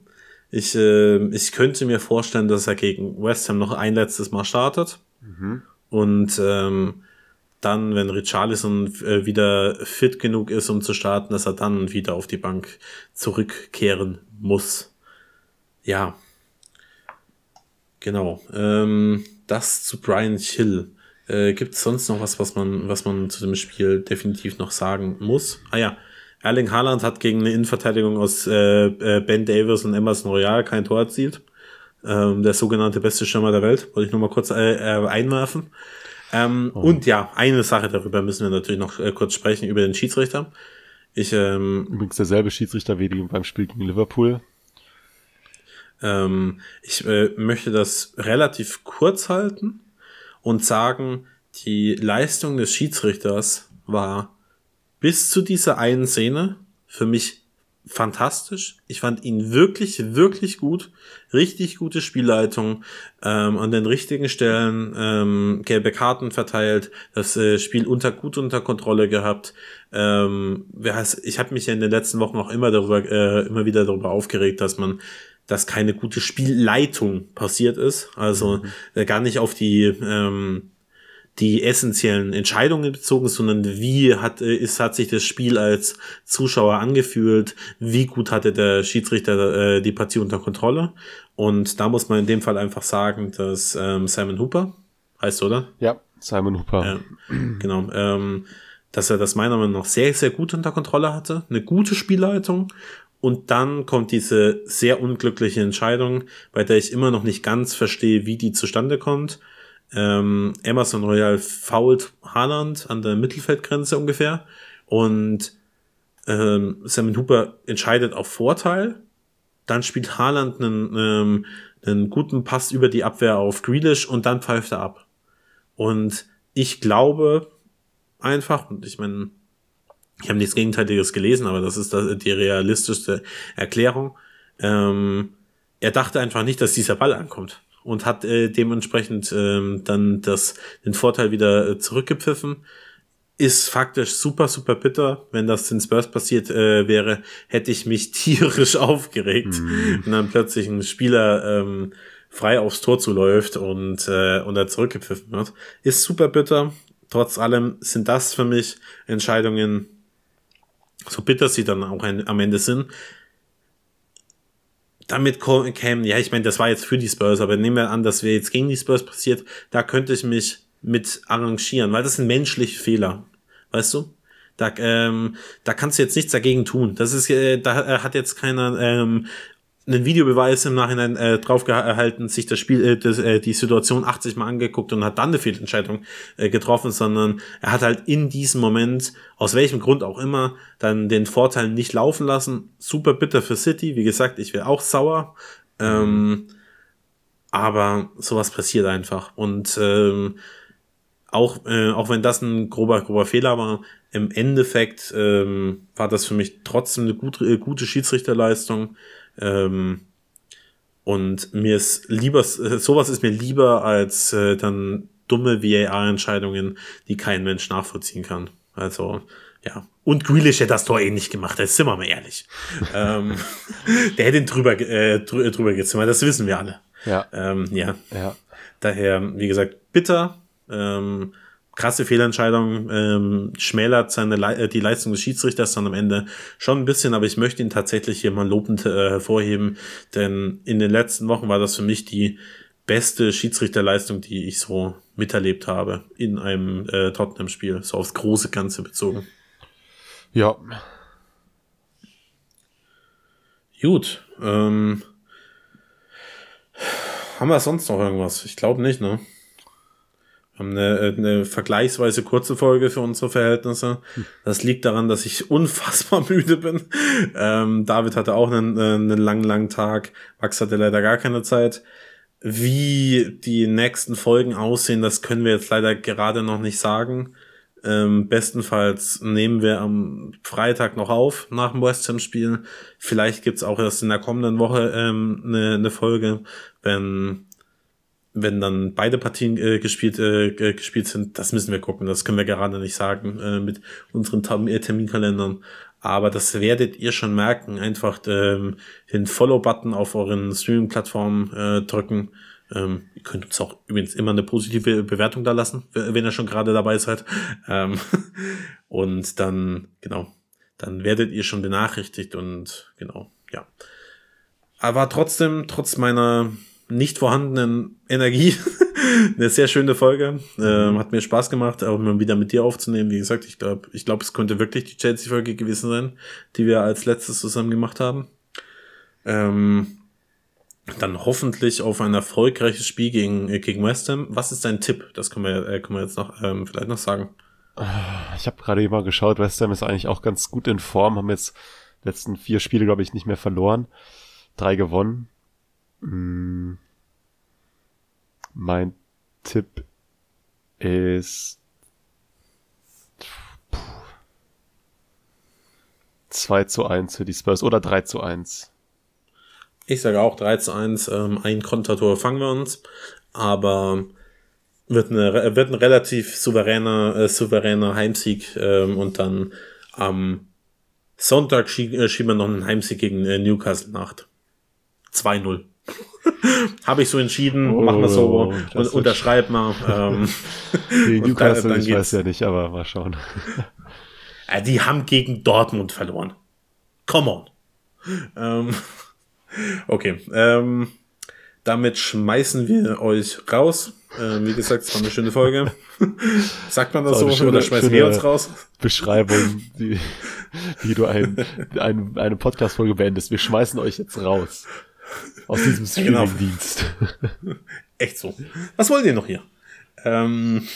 Ich, äh, ich könnte mir vorstellen, dass er gegen West Ham noch ein letztes Mal startet. Und ähm, dann, wenn Richarlison äh, wieder fit genug ist, um zu starten, dass er dann wieder auf die Bank zurückkehren muss. Ja. Genau. Ähm, das zu Brian Hill. Äh, Gibt es sonst noch was, was man, was man zu dem Spiel definitiv noch sagen muss? Ah ja, Erling Haaland hat gegen eine Innenverteidigung aus äh, äh, Ben Davis und Emerson Royal kein Tor erzielt. Ähm, der sogenannte beste Stürmer der Welt. Wollte ich nur mal kurz äh, äh, einwerfen. Ähm, Und ja, eine Sache darüber müssen wir natürlich noch äh, kurz sprechen, über den Schiedsrichter. Ich, ähm, Übrigens derselbe Schiedsrichter wie die beim Spiel gegen Liverpool. ähm, ich äh, möchte das relativ kurz halten und sagen, die Leistung des Schiedsrichters war bis zu dieser einen Szene für mich fantastisch. Ich fand ihn wirklich, wirklich gut. Richtig gute Spielleitung, ähm, an den richtigen Stellen, ähm, gelbe Karten verteilt, das äh, Spiel unter gut unter Kontrolle gehabt. Ähm, wer heißt, ich habe mich ja in den letzten Wochen auch immer darüber, äh, immer wieder darüber aufgeregt, dass man dass keine gute Spielleitung passiert ist. Also äh, gar nicht auf die ähm, die essentiellen Entscheidungen bezogen, sondern wie hat, äh, ist, hat sich das Spiel als Zuschauer angefühlt, wie gut hatte der Schiedsrichter äh, die Partie unter Kontrolle. Und da muss man in dem Fall einfach sagen, dass ähm, Simon Hooper, heißt oder? Ja, Simon Hooper. Ja, genau. Ähm, dass er das meiner Meinung nach sehr, sehr gut unter Kontrolle hatte. Eine gute Spielleitung. Und dann kommt diese sehr unglückliche Entscheidung, bei der ich immer noch nicht ganz verstehe, wie die zustande kommt. Ähm, Emerson Royal fault Haaland an der Mittelfeldgrenze ungefähr. Und ähm, Simon Hooper entscheidet auf Vorteil. Dann spielt Haaland einen, ähm, einen guten Pass über die Abwehr auf Grealish und dann pfeift er ab. Und ich glaube einfach, und ich meine, ich habe nichts Gegenteiliges gelesen, aber das ist die realistischste Erklärung. Ähm, er dachte einfach nicht, dass dieser Ball ankommt und hat äh, dementsprechend ähm, dann das, den Vorteil wieder äh, zurückgepfiffen. Ist faktisch super, super bitter. Wenn das in Spurs passiert äh, wäre, hätte ich mich tierisch aufgeregt, wenn dann plötzlich ein Spieler ähm, frei aufs Tor zuläuft und, äh, und er zurückgepfiffen wird. Ist super bitter. Trotz allem sind das für mich Entscheidungen, so bitter sie dann auch ein, am Ende sind, damit kämen, ja, ich meine, das war jetzt für die Spurs, aber nehmen wir an, dass wir jetzt gegen die Spurs passiert, da könnte ich mich mit arrangieren, weil das sind menschliche Fehler, weißt du? Da, ähm, da kannst du jetzt nichts dagegen tun. Das ist, äh, da äh, hat jetzt keiner ähm, einen Videobeweis im Nachhinein äh, draufgehalten, sich das Spiel, äh, das, äh, die Situation 80 Mal angeguckt und hat dann eine Fehlentscheidung äh, getroffen, sondern er hat halt in diesem Moment, aus welchem Grund auch immer, dann den Vorteil nicht laufen lassen. Super bitter für City. Wie gesagt, ich wäre auch sauer. Ähm, aber sowas passiert einfach. Und ähm, auch, äh, auch wenn das ein grober, grober Fehler war, im Endeffekt ähm, war das für mich trotzdem eine gute, äh, gute Schiedsrichterleistung. Ähm, und mir ist lieber, sowas ist mir lieber als äh, dann dumme VAR-Entscheidungen, die kein Mensch nachvollziehen kann. Also, ja. Und Grealish hätte das Tor eh nicht gemacht, das sind wir mal ehrlich. ähm, der hätte ihn drüber, äh, drüber gezimmert, das wissen wir alle. Ja. Ähm, ja. Ja. Daher, wie gesagt, bitter. Ähm, krasse Fehlentscheidung, ähm, schmälert seine Le äh, die Leistung des Schiedsrichters dann am Ende schon ein bisschen, aber ich möchte ihn tatsächlich hier mal lobend äh, hervorheben, denn in den letzten Wochen war das für mich die beste Schiedsrichterleistung, die ich so miterlebt habe in einem äh, Tottenham-Spiel, so aufs große Ganze bezogen. Ja. Gut. Ähm, haben wir sonst noch irgendwas? Ich glaube nicht, ne? Haben eine, eine vergleichsweise kurze Folge für unsere Verhältnisse. Das liegt daran, dass ich unfassbar müde bin. Ähm, David hatte auch einen, äh, einen langen, langen Tag. Max hatte leider gar keine Zeit. Wie die nächsten Folgen aussehen, das können wir jetzt leider gerade noch nicht sagen. Ähm, bestenfalls nehmen wir am Freitag noch auf nach dem West Ham Spiel. Vielleicht gibt's auch erst in der kommenden Woche ähm, eine, eine Folge, wenn wenn dann beide Partien äh, gespielt, äh, gespielt sind, das müssen wir gucken. Das können wir gerade nicht sagen äh, mit unseren äh, Terminkalendern. Aber das werdet ihr schon merken. Einfach ähm, den Follow-Button auf euren Streaming-Plattformen äh, drücken. Ähm, ihr könnt uns auch übrigens immer eine positive Bewertung da lassen, wenn ihr schon gerade dabei seid. Ähm, und dann, genau, dann werdet ihr schon benachrichtigt und genau, ja. Aber trotzdem, trotz meiner nicht vorhandenen Energie. Eine sehr schöne Folge. Ähm, hat mir Spaß gemacht, auch mal wieder mit dir aufzunehmen. Wie gesagt, ich glaube, ich glaube, es könnte wirklich die Chelsea-Folge gewesen sein, die wir als letztes zusammen gemacht haben. Ähm, dann hoffentlich auf ein erfolgreiches Spiel gegen, äh, gegen West Ham. Was ist dein Tipp? Das können wir, äh, können wir jetzt noch ähm, vielleicht noch sagen. Ich habe gerade mal geschaut, West Ham ist eigentlich auch ganz gut in Form, haben jetzt letzten vier Spiele, glaube ich, nicht mehr verloren. Drei gewonnen. Mm. Mein Tipp ist 2 zu 1 für die Spurs oder 3 zu 1. Ich sage auch 3 zu 1. Ähm, ein Kontertor fangen wir uns, aber wird, eine, wird ein relativ souveräner, äh, souveräner Heimsieg ähm, und dann am Sonntag schie äh, schieben wir noch einen Heimsieg gegen äh, Newcastle nach. 2-0. Habe ich so entschieden, oh, machen wir so und unterschreib mal. Ähm, gegen Newcastle, dann, dann ich weiß ja nicht, aber mal schauen. Ja, die haben gegen Dortmund verloren. Come on. Ähm, okay, ähm, damit schmeißen wir euch raus. Ähm, wie gesagt, es war eine schöne Folge. Sagt man das so schöne, oder schmeißen wir uns raus? Beschreibung, die, wie du ein, ein, eine Podcast-Folge beendest. Wir schmeißen euch jetzt raus. Aus diesem genau. Streaming-Dienst. Echt so. Was wollt ihr noch hier? Ähm,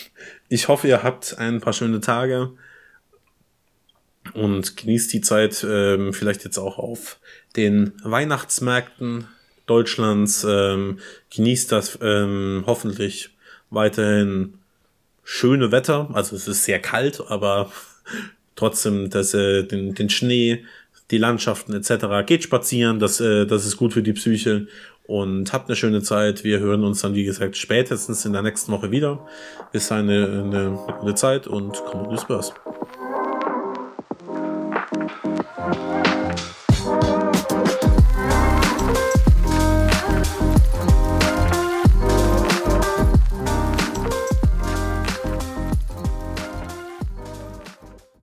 ich hoffe, ihr habt ein paar schöne Tage und genießt die Zeit ähm, vielleicht jetzt auch auf den Weihnachtsmärkten Deutschlands. Ähm, genießt das ähm, hoffentlich weiterhin schöne Wetter. Also es ist sehr kalt, aber trotzdem dass, äh, den, den Schnee, die Landschaften etc. Geht spazieren, das, äh, das ist gut für die Psyche und habt eine schöne Zeit. Wir hören uns dann, wie gesagt, spätestens in der nächsten Woche wieder. Bis eine, eine, eine gute Zeit und kommt Spurs.